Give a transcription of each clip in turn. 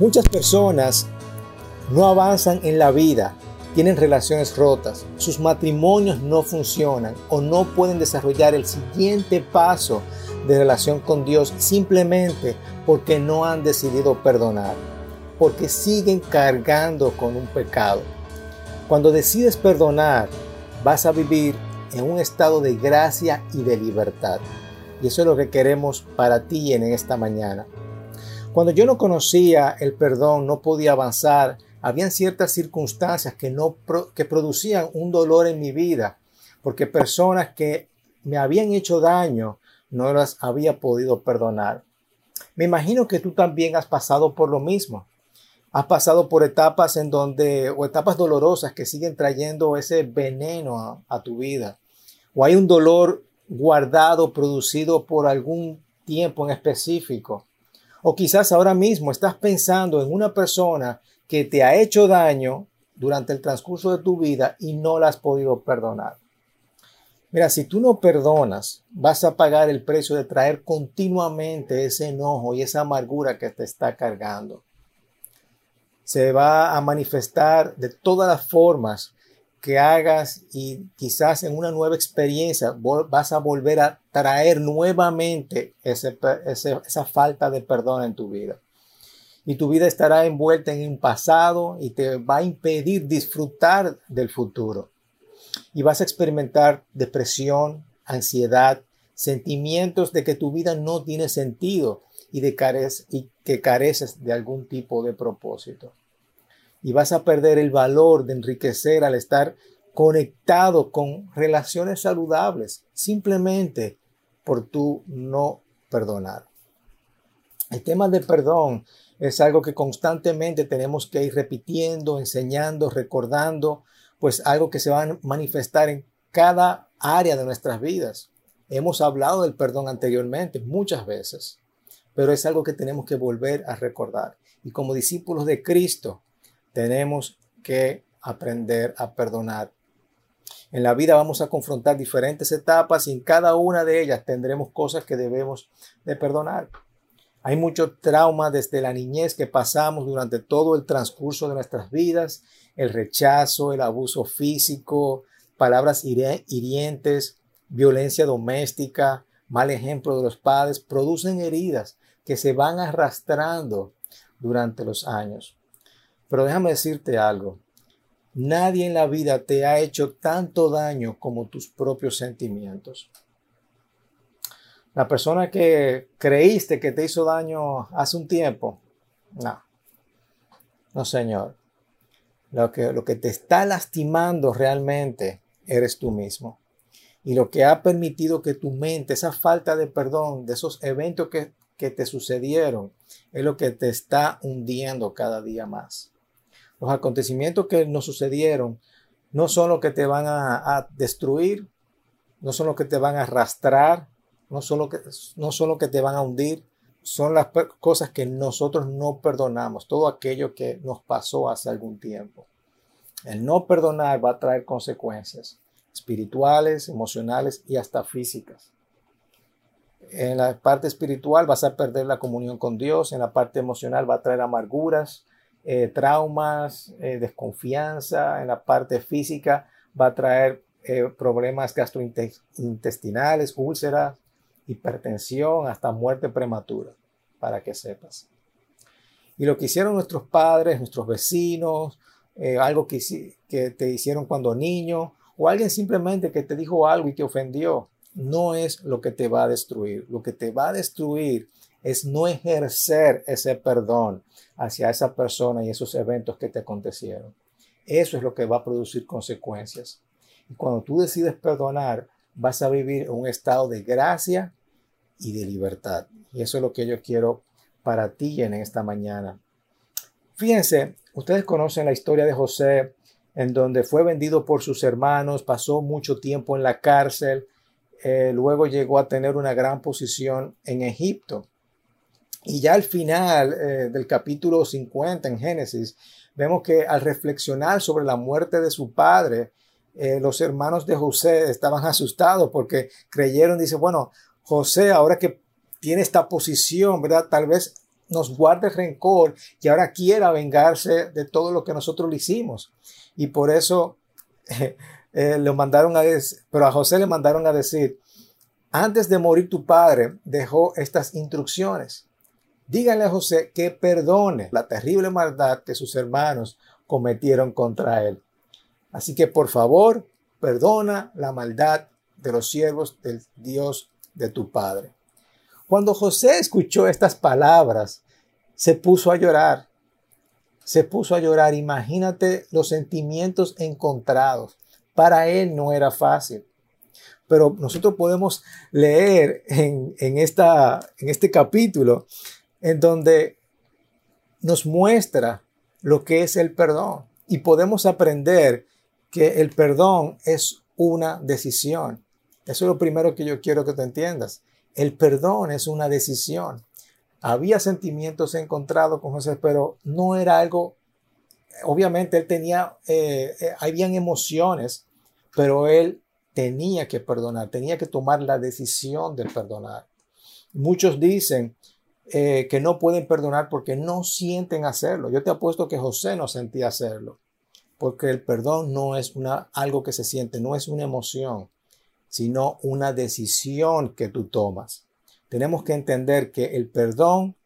Muchas personas no avanzan en la vida, tienen relaciones rotas, sus matrimonios no funcionan o no pueden desarrollar el siguiente paso de relación con Dios simplemente porque no han decidido perdonar, porque siguen cargando con un pecado. Cuando decides perdonar, vas a vivir en un estado de gracia y de libertad. Y eso es lo que queremos para ti en esta mañana. Cuando yo no conocía el perdón, no podía avanzar, habían ciertas circunstancias que, no, que producían un dolor en mi vida, porque personas que me habían hecho daño no las había podido perdonar. Me imagino que tú también has pasado por lo mismo. Has pasado por etapas en donde, o etapas dolorosas que siguen trayendo ese veneno a, a tu vida. O hay un dolor guardado, producido por algún tiempo en específico. O quizás ahora mismo estás pensando en una persona que te ha hecho daño durante el transcurso de tu vida y no la has podido perdonar. Mira, si tú no perdonas, vas a pagar el precio de traer continuamente ese enojo y esa amargura que te está cargando. Se va a manifestar de todas las formas que hagas y quizás en una nueva experiencia vas a volver a traer nuevamente esa falta de perdón en tu vida. Y tu vida estará envuelta en un pasado y te va a impedir disfrutar del futuro. Y vas a experimentar depresión, ansiedad, sentimientos de que tu vida no tiene sentido y, de y que careces de algún tipo de propósito y vas a perder el valor de enriquecer al estar conectado con relaciones saludables, simplemente por tu no perdonar. El tema de perdón es algo que constantemente tenemos que ir repitiendo, enseñando, recordando, pues algo que se va a manifestar en cada área de nuestras vidas. Hemos hablado del perdón anteriormente muchas veces, pero es algo que tenemos que volver a recordar. Y como discípulos de Cristo, tenemos que aprender a perdonar. En la vida vamos a confrontar diferentes etapas y en cada una de ellas tendremos cosas que debemos de perdonar. Hay mucho trauma desde la niñez que pasamos durante todo el transcurso de nuestras vidas, el rechazo, el abuso físico, palabras hirientes, violencia doméstica, mal ejemplo de los padres, producen heridas que se van arrastrando durante los años. Pero déjame decirte algo. Nadie en la vida te ha hecho tanto daño como tus propios sentimientos. La persona que creíste que te hizo daño hace un tiempo, no. No, señor. Lo que, lo que te está lastimando realmente eres tú mismo. Y lo que ha permitido que tu mente, esa falta de perdón de esos eventos que, que te sucedieron, es lo que te está hundiendo cada día más. Los acontecimientos que nos sucedieron no son los que te van a, destruir, no son los que te van a arrastrar, no son, los que, no son que te van a hundir, son las cosas que nosotros no perdonamos, todo aquello que nos pasó hace algún tiempo. El no perdonar va a traer consecuencias espirituales, emocionales y hasta físicas. En la parte espiritual vas a perder la comunión con Dios, en la parte emocional va a traer amarguras, eh, traumas, eh, desconfianza en la parte física, va a traer eh, problemas gastrointestinales, úlceras, hipertensión, hasta muerte prematura, para que sepas. Y lo que hicieron nuestros padres, nuestros vecinos, algo que, que te hicieron cuando niño, o alguien simplemente que te dijo algo y te ofendió, no es lo que te va a destruir. Lo que te va a destruir es no ejercer ese perdón hacia esa persona y esos eventos que te acontecieron. Eso es lo que va a producir consecuencias. Y cuando tú decides perdonar, vas a vivir en un estado de gracia y de libertad. Y eso es lo que yo quiero para ti en esta mañana. Fíjense, ustedes conocen la historia de José, en donde fue vendido por sus hermanos, pasó mucho tiempo en la cárcel, eh, luego llegó a tener una gran posición en Egipto. Y ya al final eh, del capítulo 50 en Génesis, vemos que al reflexionar sobre la muerte de su padre, eh, los hermanos de José estaban asustados porque creyeron, dice, bueno, José ahora que tiene esta posición, ¿verdad? Tal vez nos guarde rencor y ahora quiera vengarse de todo lo que nosotros le hicimos. Y por eso eh, le mandaron a decir, pero a José le mandaron a decir, antes de morir tu padre dejó estas instrucciones. Díganle a José que perdone la terrible maldad que sus hermanos cometieron contra él. Así que por favor, perdona la maldad de los siervos del Dios de tu Padre. Cuando José escuchó estas palabras, se puso a llorar. Se puso a llorar. Imagínate los sentimientos encontrados. Para él no era fácil. Pero nosotros podemos leer en, esta, en este capítulo en donde nos muestra lo que es el perdón. Y podemos aprender que el perdón es una decisión. Eso es lo primero que yo quiero que te entiendas. El perdón es una decisión. Había sentimientos encontrados con José, pero no era algo, obviamente él tenía, eh, eh, habían emociones, pero él tenía que perdonar, tenía que tomar la decisión de perdonar. Muchos dicen eh, que no pueden perdonar porque no sienten hacerlo. Yo te apuesto que José no sentía hacerlo, porque el perdón no es una, algo que se siente, no es una emoción sino una decisión que tú tomas. Tenemos que entender que el perdón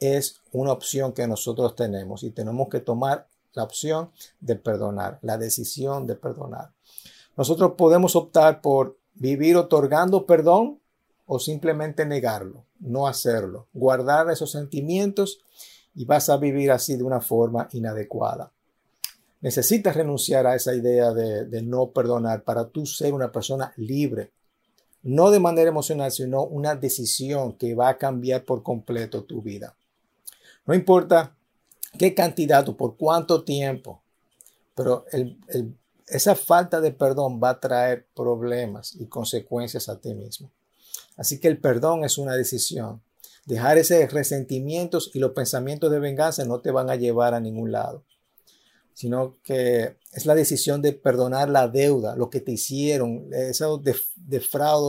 es una opción que nosotros tenemos y tenemos que tomar la opción de perdonar, la decisión de perdonar. Nosotros podemos optar por vivir otorgando perdón o simplemente negarlo, no hacerlo, guardar esos sentimientos y vas a vivir así de una forma inadecuada. Necesitas renunciar a esa idea de, no perdonar para tú ser una persona libre. No de manera emocional, sino una decisión que va a cambiar por completo tu vida. No importa qué cantidad o por cuánto tiempo, pero esa falta de perdón va a traer problemas y consecuencias a ti mismo. Así que el perdón es una decisión. Dejar ese resentimientos y los pensamientos de venganza no te van a llevar a ningún lado sino que es la decisión de perdonar la deuda, lo que te hicieron, eso de,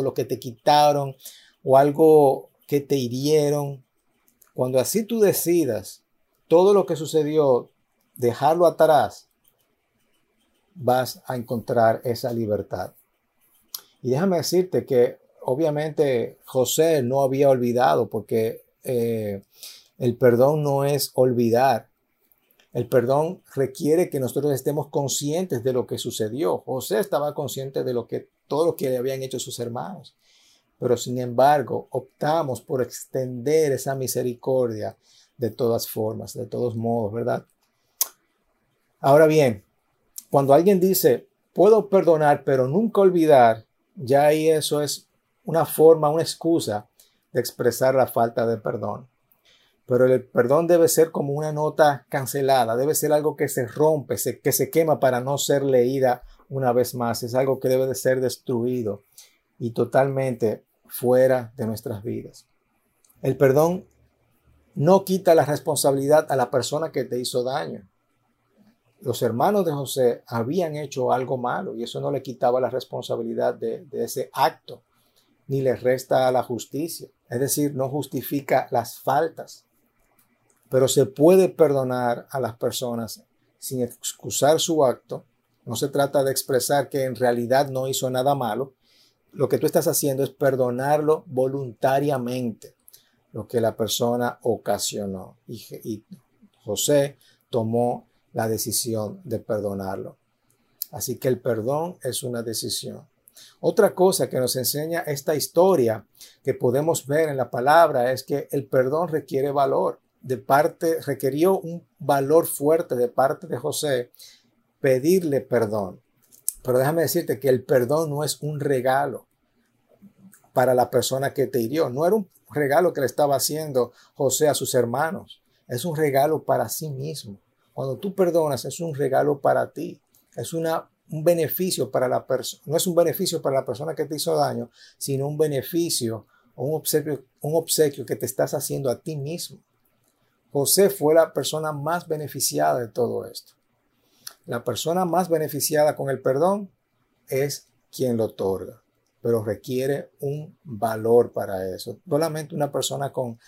lo que te quitaron o algo que te hirieron. Cuando así tú decidas todo lo que sucedió, dejarlo atrás, vas a encontrar esa libertad. Y déjame decirte que obviamente José no había olvidado porque eh, el perdón no es olvidar, el perdón requiere que nosotros estemos conscientes de lo que sucedió. José estaba consciente de lo que todo lo que le habían hecho sus hermanos. Pero sin embargo, optamos por extender esa misericordia de todas formas, de todos modos, ¿verdad? Ahora bien, cuando alguien dice, puedo perdonar, pero nunca olvidar, ya ahí eso es una forma, una excusa de expresar la falta de perdón. Pero el perdón debe ser como una nota cancelada, debe ser algo que se rompe, que se quema para no ser leída una vez más. Es algo que debe de ser destruido y totalmente fuera de nuestras vidas. El perdón no quita la responsabilidad a la persona que te hizo daño. Los hermanos de José habían hecho algo malo y eso no le quitaba la responsabilidad de ese acto, ni le resta a la justicia. Es decir, no justifica las faltas pero se puede perdonar a las personas sin excusar su acto. No se trata de expresar que en realidad no hizo nada malo. Lo que tú estás haciendo es perdonarlo voluntariamente, lo que la persona ocasionó. Y, José tomó la decisión de perdonarlo. Así que el perdón es una decisión. Otra cosa que nos enseña esta historia que podemos ver en la palabra es que el perdón requiere valor de parte, requirió un valor fuerte de parte de José pedirle perdón. Pero déjame decirte que el perdón no es un regalo para la persona que te hirió. No era un regalo que le estaba haciendo José a sus hermanos. Es un regalo para sí mismo. Cuando tú perdonas, es un regalo para ti. Es una, un beneficio para la persona. No es un beneficio para la persona que te hizo daño, sino un beneficio un obsequio, un obsequio que te estás haciendo a ti mismo. José fue la persona más beneficiada de todo esto. La persona más beneficiada con el perdón es quien lo otorga, pero requiere un valor para eso. Solamente una persona con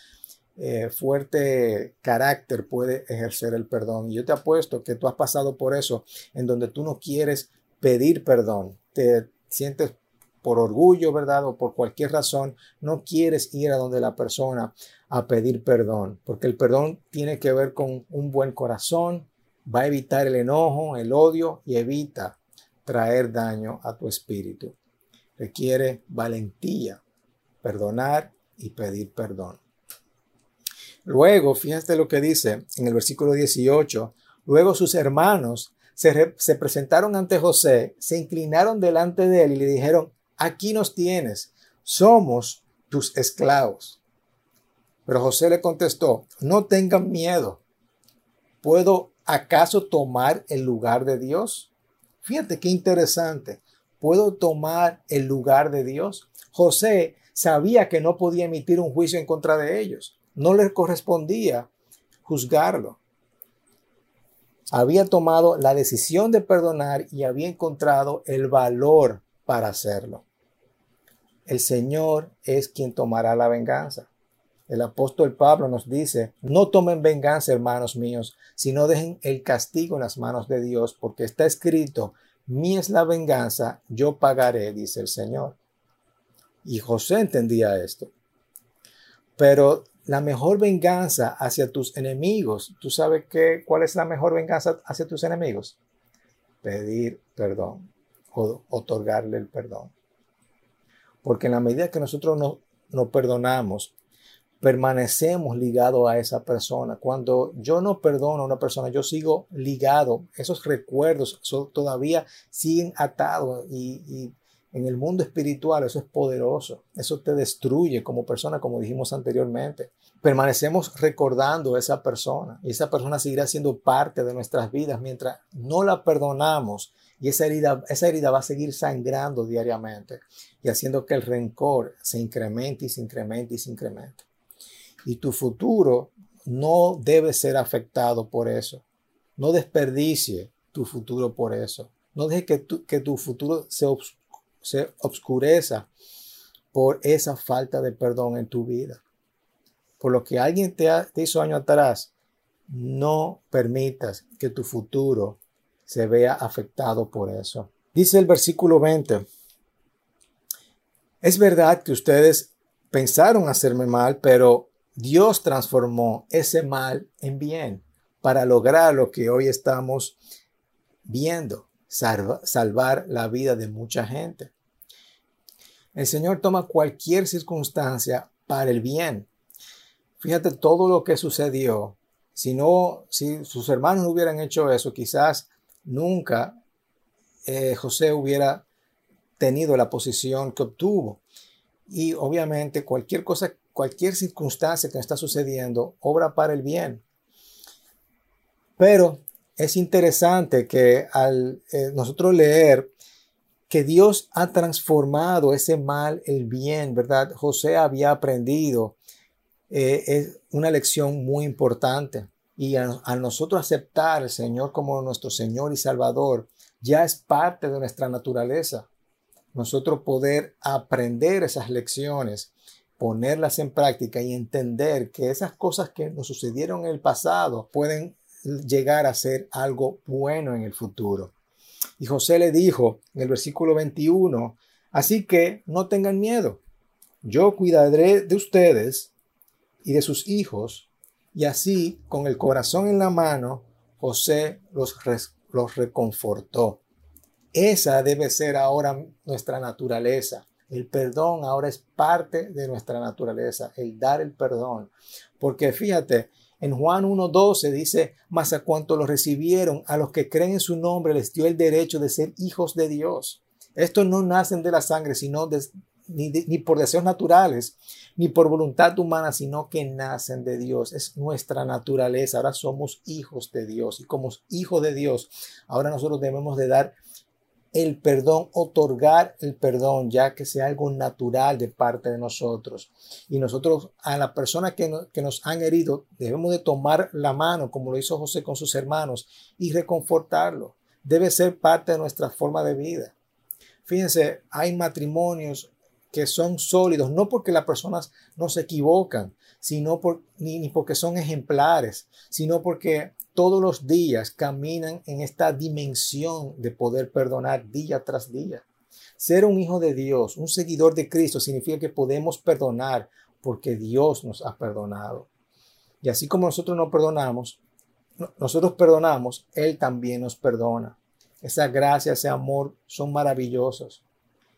eh, fuerte carácter puede ejercer el perdón. Y yo te apuesto que tú has pasado por eso, en donde tú no quieres pedir perdón, te sientes por orgullo, ¿verdad? O por cualquier razón, no quieres ir a donde la persona a pedir perdón, porque el perdón tiene que ver con un buen corazón, va a evitar el enojo, el odio y evita traer daño a tu espíritu. Requiere valentía, perdonar y pedir perdón. Luego, fíjate lo que dice en el versículo 18, luego sus hermanos se, se presentaron ante José, se inclinaron delante de él y le dijeron, aquí nos tienes, somos tus esclavos. Pero José le contestó, no tengan miedo, ¿puedo acaso tomar el lugar de Dios? Fíjate qué interesante, ¿puedo tomar el lugar de Dios? José sabía que no podía emitir un juicio en contra de ellos, no les correspondía juzgarlo. Había tomado la decisión de perdonar y había encontrado el valor para hacerlo. El Señor es quien tomará la venganza. El apóstol Pablo nos dice, no tomen venganza, hermanos míos, sino dejen el castigo en las manos de Dios, porque está escrito, mi es la venganza, yo pagaré, dice el Señor. Y José entendía esto. Pero la mejor venganza hacia tus enemigos, ¿tú sabes qué, cuál es la mejor venganza hacia tus enemigos? Pedir perdón o otorgarle el perdón. Porque en la medida que nosotros nos no perdonamos, permanecemos ligados a esa persona. Cuando yo no perdono a una persona, yo sigo ligado. Esos recuerdos todavía siguen atados y, y, en el mundo espiritual eso es poderoso. Eso te destruye como persona, como dijimos anteriormente. Permanecemos recordando a esa persona y esa persona seguirá siendo parte de nuestras vidas mientras no la perdonamos y esa herida, esa herida va a seguir sangrando diariamente y haciendo que el rencor se incremente y se incremente y se incremente. Y tu futuro no debe ser afectado por eso. No desperdicie tu futuro por eso. No deje que tu, que tu futuro se, se obscureza por esa falta de perdón en tu vida. Por lo que alguien te, te hizo año atrás, no permitas que tu futuro se vea afectado por eso. Dice el versículo 20, es verdad que ustedes pensaron hacerme mal, pero Dios transformó ese mal en bien para lograr lo que hoy estamos viendo, salvar la vida de mucha gente. El Señor toma cualquier circunstancia para el bien. Fíjate todo lo que sucedió. Si no, si sus hermanos no hubieran hecho eso, quizás nunca eh, José hubiera tenido la posición que obtuvo. Y obviamente cualquier cosa, cualquier circunstancia que está sucediendo, obra para el bien. Pero es interesante que al eh, nosotros leer que Dios ha transformado ese mal el bien, ¿verdad? José había aprendido eh, es una lección muy importante. Y a, nosotros aceptar al Señor como nuestro Señor y Salvador, ya es parte de nuestra naturaleza. Nosotros poder aprender esas lecciones, ponerlas en práctica y entender que esas cosas que nos sucedieron en el pasado pueden llegar a ser algo bueno en el futuro. Y José le dijo en el versículo 21, así que no tengan miedo, yo cuidaré de ustedes y de sus hijos y así, con el corazón en la mano, José los, los reconfortó. Esa debe ser ahora nuestra naturaleza. El perdón ahora es parte de nuestra naturaleza, el dar el perdón. Porque fíjate, en Juan 1.12 dice, mas a cuanto lo recibieron, a los que creen en su nombre, les dio el derecho de ser hijos de Dios. Estos no nacen de la sangre, sino de, ni, por deseos naturales, ni por voluntad humana, sino que nacen de Dios. Es nuestra naturaleza. Ahora somos hijos de Dios. Y como hijos de Dios, ahora nosotros debemos de dar el perdón, otorgar el perdón, ya que sea algo natural de parte de nosotros. Y nosotros a la persona que, que, nos han herido debemos de tomar la mano, como lo hizo José con sus hermanos, y reconfortarlo. Debe ser parte de nuestra forma de vida. Fíjense, hay matrimonios que son sólidos, no porque las personas no se equivocan, sino por, ni, ni porque son ejemplares, sino porque todos los días caminan en esta dimensión de poder perdonar día tras día. Ser un hijo de Dios, un seguidor de Cristo, significa que podemos perdonar porque Dios nos ha perdonado. Y así como nosotros no perdonamos, nosotros perdonamos, Él también nos perdona. Esa gracia, ese amor son maravillosos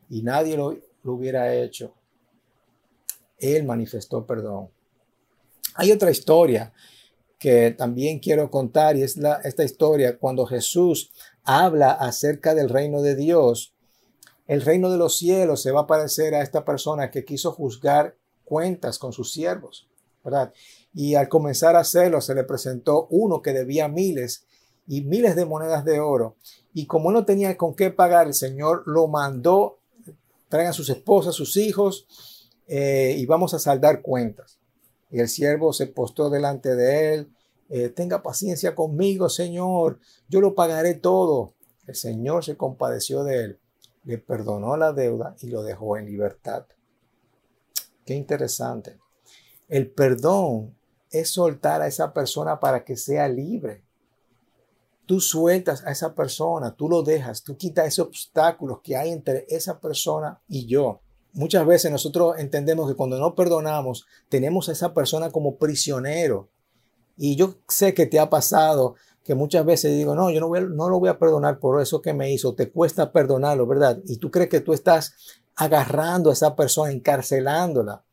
y nadie lo, hubiera hecho. Él manifestó perdón. Hay otra historia que también quiero contar y es esta historia cuando Jesús habla acerca del reino de Dios. El reino de los cielos se va a parecer a esta persona que quiso juzgar cuentas con sus siervos, ¿verdad? Y al comenzar a hacerlo se le presentó uno que debía miles y miles de monedas de oro. Y como no tenía con qué pagar, el Señor lo mandó, traigan sus esposas, sus hijos, eh, y vamos a saldar cuentas. Y el siervo se postó delante de él, eh, tenga paciencia conmigo, Señor, yo lo pagaré todo. El Señor se compadeció de él, le perdonó la deuda y lo dejó en libertad. Qué interesante. El perdón es soltar a esa persona para que sea libre. Tú sueltas a esa persona, tú lo dejas, tú quitas esos obstáculos que hay entre esa persona y yo. Muchas veces nosotros entendemos que cuando no perdonamos, tenemos a esa persona como prisionero. Y yo sé que te ha pasado que muchas veces digo, no, yo no, voy no lo voy a perdonar por eso que me hizo, te cuesta perdonarlo, ¿verdad? Y tú crees que tú estás agarrando a esa persona, encarcelándola.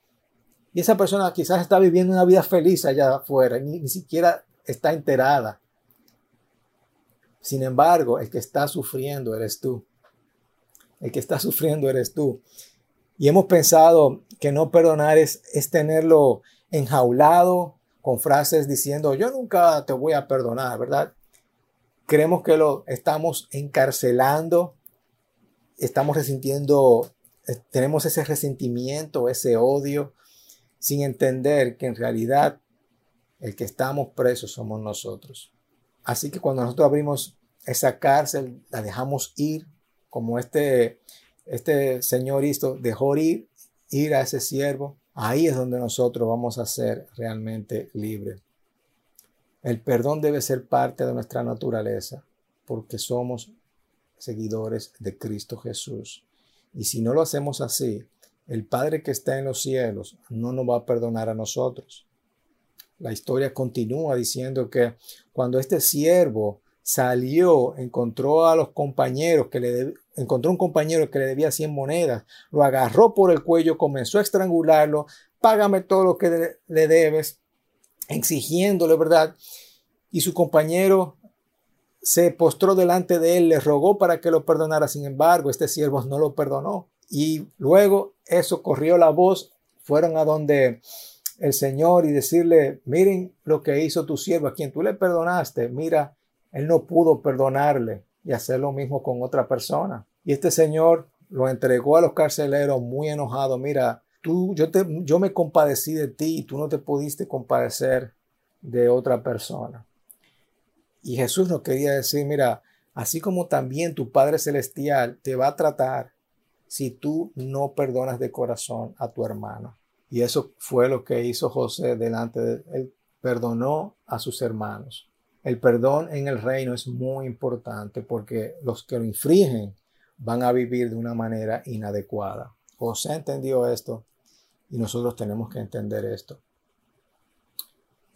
Y esa persona quizás está viviendo una vida feliz allá afuera, ni, ni siquiera está enterada. Sin embargo, el que está sufriendo eres tú. El que está sufriendo eres tú. Y hemos pensado que no perdonar es, es tenerlo enjaulado con frases diciendo, yo nunca te voy a perdonar, ¿verdad? Creemos que lo estamos encarcelando, estamos resintiendo, eh, tenemos ese resentimiento, ese odio, sin entender que en realidad el que estamos presos somos nosotros. Así que cuando nosotros abrimos esa cárcel, la dejamos ir, como este, este señor hizo, dejó ir, ir a ese siervo, ahí es donde nosotros vamos a ser realmente libres. El perdón debe ser parte de nuestra naturaleza, porque somos seguidores de Cristo Jesús. Y si no lo hacemos así, el Padre que está en los cielos no nos va a perdonar a nosotros. La historia continúa diciendo que cuando este siervo salió, encontró a los compañeros que le encontró un compañero que le debía 100 monedas, lo agarró por el cuello, comenzó a estrangularlo, págame todo lo que le debes, exigiéndole, ¿verdad? Y su compañero se postró delante de él, le rogó para que lo perdonara, sin embargo, este siervo no lo perdonó. Y luego eso corrió la voz, fueron a donde el Señor y decirle, miren lo que hizo tu siervo, a quien tú le perdonaste, mira, él no pudo perdonarle y hacer lo mismo con otra persona. Y este Señor lo entregó a los carceleros muy enojado, mira, tú, yo, te, yo me compadecí de ti y tú no te pudiste compadecer de otra persona. Y Jesús nos quería decir, mira, así como también tu Padre Celestial te va a tratar si tú no perdonas de corazón a tu hermano. Y eso fue lo que hizo José delante de él. Perdonó a sus hermanos. El perdón en el reino es muy importante porque los que lo infringen van a vivir de una manera inadecuada. José entendió esto y nosotros tenemos que entender esto.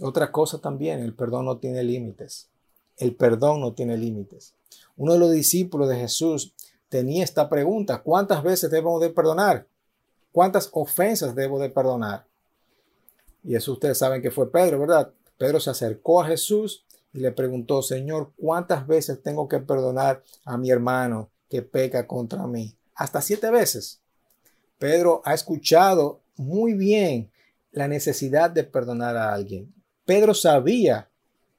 Otra cosa también, el perdón no tiene límites. El perdón no tiene límites. Uno de los discípulos de Jesús tenía esta pregunta, ¿cuántas veces debo de perdonar? ¿Cuántas ofensas debo de perdonar? Y eso ustedes saben que fue Pedro, ¿verdad? Pedro se acercó a Jesús y le preguntó, Señor, ¿cuántas veces tengo que perdonar a mi hermano que peca contra mí? Hasta siete veces. Pedro ha escuchado muy bien la necesidad de perdonar a alguien. Pedro sabía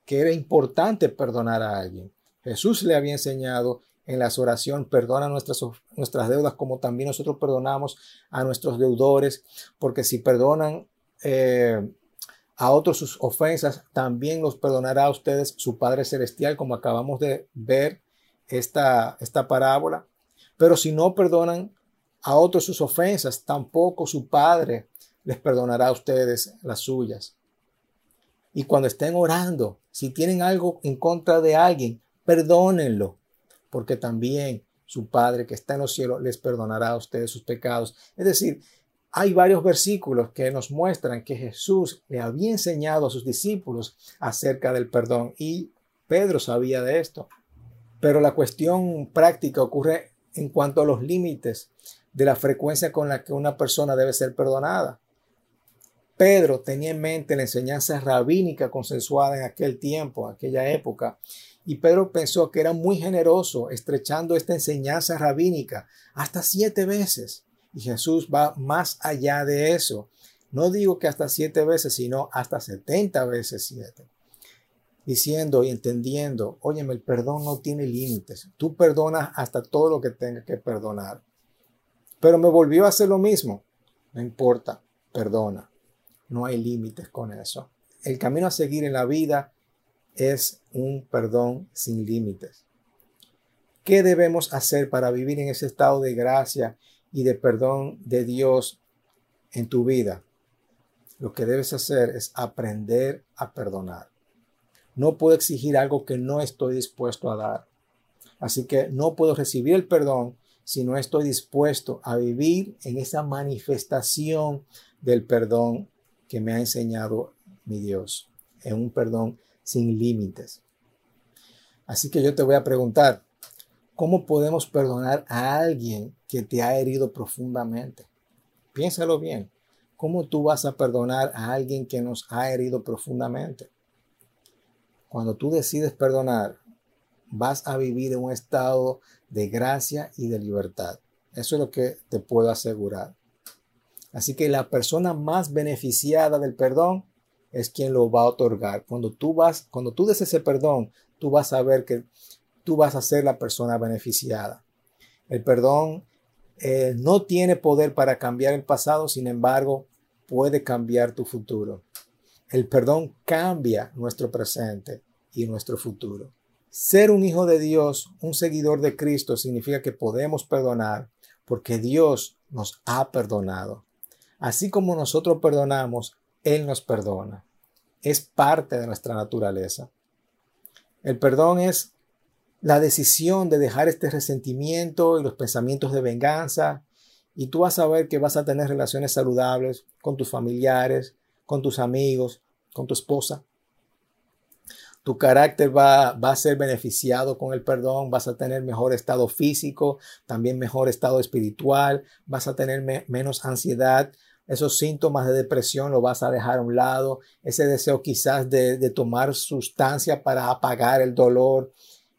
que era importante perdonar a alguien. Jesús le había enseñado en las oraciones, perdona nuestras, nuestras deudas como también nosotros perdonamos a nuestros deudores, porque si perdonan eh, a otros sus ofensas, también los perdonará a ustedes su Padre Celestial, como acabamos de ver esta, esta parábola. Pero si no perdonan a otros sus ofensas, tampoco su Padre les perdonará a ustedes las suyas. Y cuando estén orando, si tienen algo en contra de alguien, perdónenlo, porque también su Padre que está en los cielos les perdonará a ustedes sus pecados. Es decir, hay varios versículos que nos muestran que Jesús le había enseñado a sus discípulos acerca del perdón y Pedro sabía de esto. Pero la cuestión práctica ocurre en cuanto a los límites de la frecuencia con la que una persona debe ser perdonada. Pedro tenía en mente la enseñanza rabínica consensuada en aquel tiempo, aquella época, y Pedro pensó que era muy generoso estrechando esta enseñanza rabínica hasta siete veces. Y Jesús va más allá de eso. No digo que hasta siete veces, sino hasta setenta veces siete. Diciendo y entendiendo, óyeme, el perdón no tiene límites. Tú perdonas hasta todo lo que tengas que perdonar. Pero me volvió a hacer lo mismo. No importa, perdona. No hay límites con eso. El camino a seguir en la vida es un perdón sin límites. ¿Qué debemos hacer para vivir en ese estado de gracia y de perdón de Dios en tu vida? Lo que debes hacer es aprender a perdonar. No puedo exigir algo que no estoy dispuesto a dar. Así que no puedo recibir el perdón si no estoy dispuesto a vivir en esa manifestación del perdón que me ha enseñado mi Dios, en un perdón sin límites. Así que yo te voy a preguntar, ¿cómo podemos perdonar a alguien que te ha herido profundamente? Piénsalo bien. ¿Cómo tú vas a perdonar a alguien que nos ha herido profundamente? Cuando tú decides perdonar, vas a vivir en un estado de gracia y de libertad. Eso es lo que te puedo asegurar. Así que la persona más beneficiada del perdón es quien lo va a otorgar. Cuando tú vas, cuando tú des ese perdón, tú vas a ver que tú vas a ser la persona beneficiada. El perdón eh, no tiene poder para cambiar el pasado, sin embargo, puede cambiar tu futuro. El perdón cambia nuestro presente y nuestro futuro. Ser un hijo de Dios, un seguidor de Cristo, significa que podemos perdonar porque Dios nos ha perdonado. Así como nosotros perdonamos, él nos perdona. Es parte de nuestra naturaleza. El perdón es la decisión de dejar este resentimiento y los pensamientos de venganza y tú vas a ver que vas a tener relaciones saludables con tus familiares, con tus amigos, con tu esposa. Tu carácter va, va, a ser beneficiado con el perdón, vas a tener mejor estado físico, también mejor estado espiritual, vas a tener menos ansiedad, esos síntomas de depresión lo vas a dejar a un lado, ese deseo quizás de, tomar sustancia para apagar el dolor.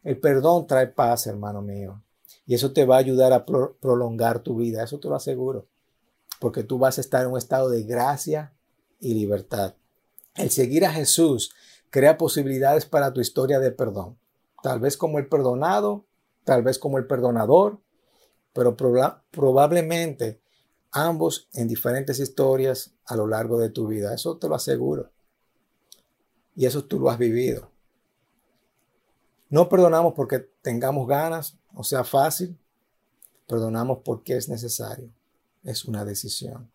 El perdón trae paz, hermano mío. Y eso te va a ayudar a prolongar tu vida, eso te lo aseguro. Porque tú vas a estar en un estado de gracia y libertad. El seguir a Jesús crea posibilidades para tu historia de perdón. Tal vez como el perdonado, tal vez como el perdonador, pero probablemente ambos en diferentes historias a lo largo de tu vida. Eso te lo aseguro. Y eso tú lo has vivido. No perdonamos porque tengamos ganas o sea fácil. Perdonamos porque es necesario. Es una decisión.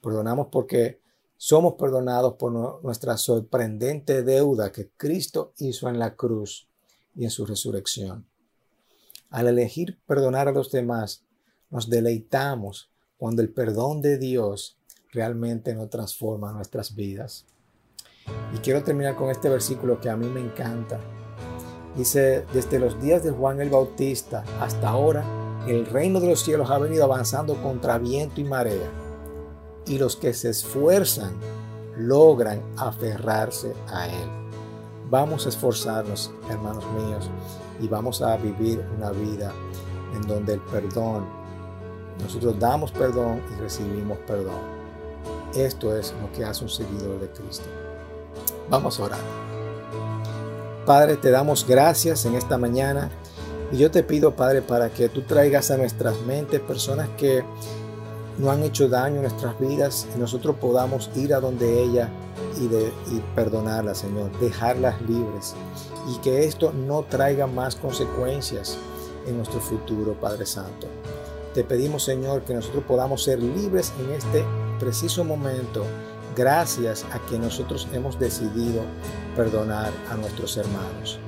Perdonamos porque somos perdonados por nuestra sorprendente deuda que Cristo hizo en la cruz y en su resurrección. Al elegir perdonar a los demás, nos deleitamos cuando el perdón de Dios realmente nos transforma nuestras vidas. Y quiero terminar con este versículo que a mí me encanta. Dice, desde los días de Juan el Bautista hasta ahora, el reino de los cielos ha venido avanzando contra viento y marea. Y los que se esfuerzan logran aferrarse a él. Vamos a esforzarnos, hermanos míos, y vamos a vivir una vida en donde el perdón nosotros damos perdón y recibimos perdón. Esto es lo que hace un seguidor de Cristo. Vamos a orar. Padre, te damos gracias en esta mañana y yo te pido, Padre, para que tú traigas a nuestras mentes personas que no han hecho daño en nuestras vidas y nosotros podamos ir a donde ella y, de, y perdonarlas, Señor, dejarlas libres y que esto no traiga más consecuencias en nuestro futuro, Padre Santo. Te pedimos, Señor, que nosotros podamos ser libres en este preciso momento, gracias a que nosotros hemos decidido perdonar a nuestros hermanos.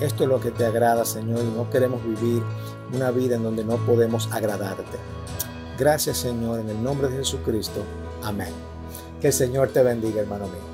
Esto es lo que te agrada, Señor, y no queremos vivir una vida en donde no podemos agradarte. Gracias, Señor, en el nombre de Jesucristo. Amén. Que el Señor te bendiga, hermano mío.